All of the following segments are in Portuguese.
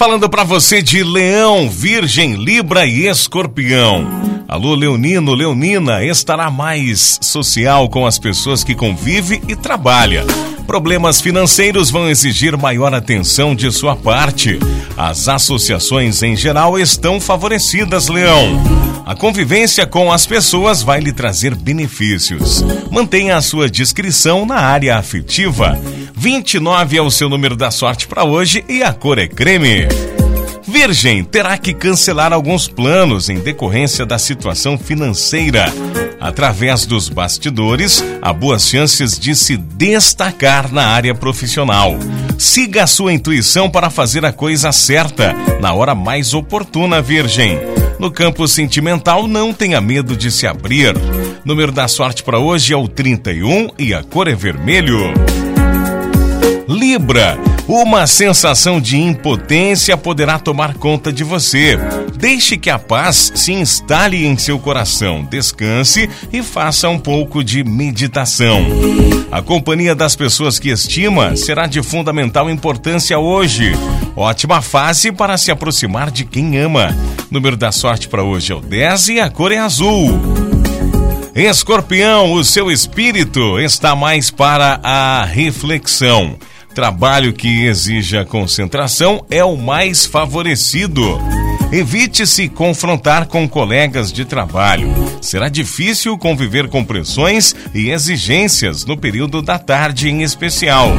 Falando para você de Leão, Virgem, Libra e Escorpião. Alô, Leonino, Leonina, estará mais social com as pessoas que convive e trabalha. Problemas financeiros vão exigir maior atenção de sua parte. As associações em geral estão favorecidas, Leão. A convivência com as pessoas vai lhe trazer benefícios. Mantenha a sua discrição na área afetiva. 29 é o seu número da sorte para hoje e a cor é creme. Virgem terá que cancelar alguns planos em decorrência da situação financeira. Através dos bastidores, há boas chances de se destacar na área profissional. Siga a sua intuição para fazer a coisa certa na hora mais oportuna, Virgem. No campo sentimental, não tenha medo de se abrir. Número da sorte para hoje é o 31 e a cor é vermelho. Libra, uma sensação de impotência poderá tomar conta de você. Deixe que a paz se instale em seu coração. Descanse e faça um pouco de meditação. A companhia das pessoas que estima será de fundamental importância hoje. Ótima fase para se aproximar de quem ama. Número da sorte para hoje é o 10 e a cor é azul. Escorpião, o seu espírito está mais para a reflexão. Trabalho que exija concentração é o mais favorecido. Evite se confrontar com colegas de trabalho. Será difícil conviver com pressões e exigências no período da tarde em especial.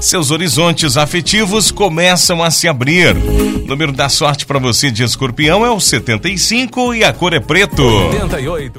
Seus horizontes afetivos começam a se abrir. O número da sorte para você de escorpião é o 75 e a cor é preto. 88.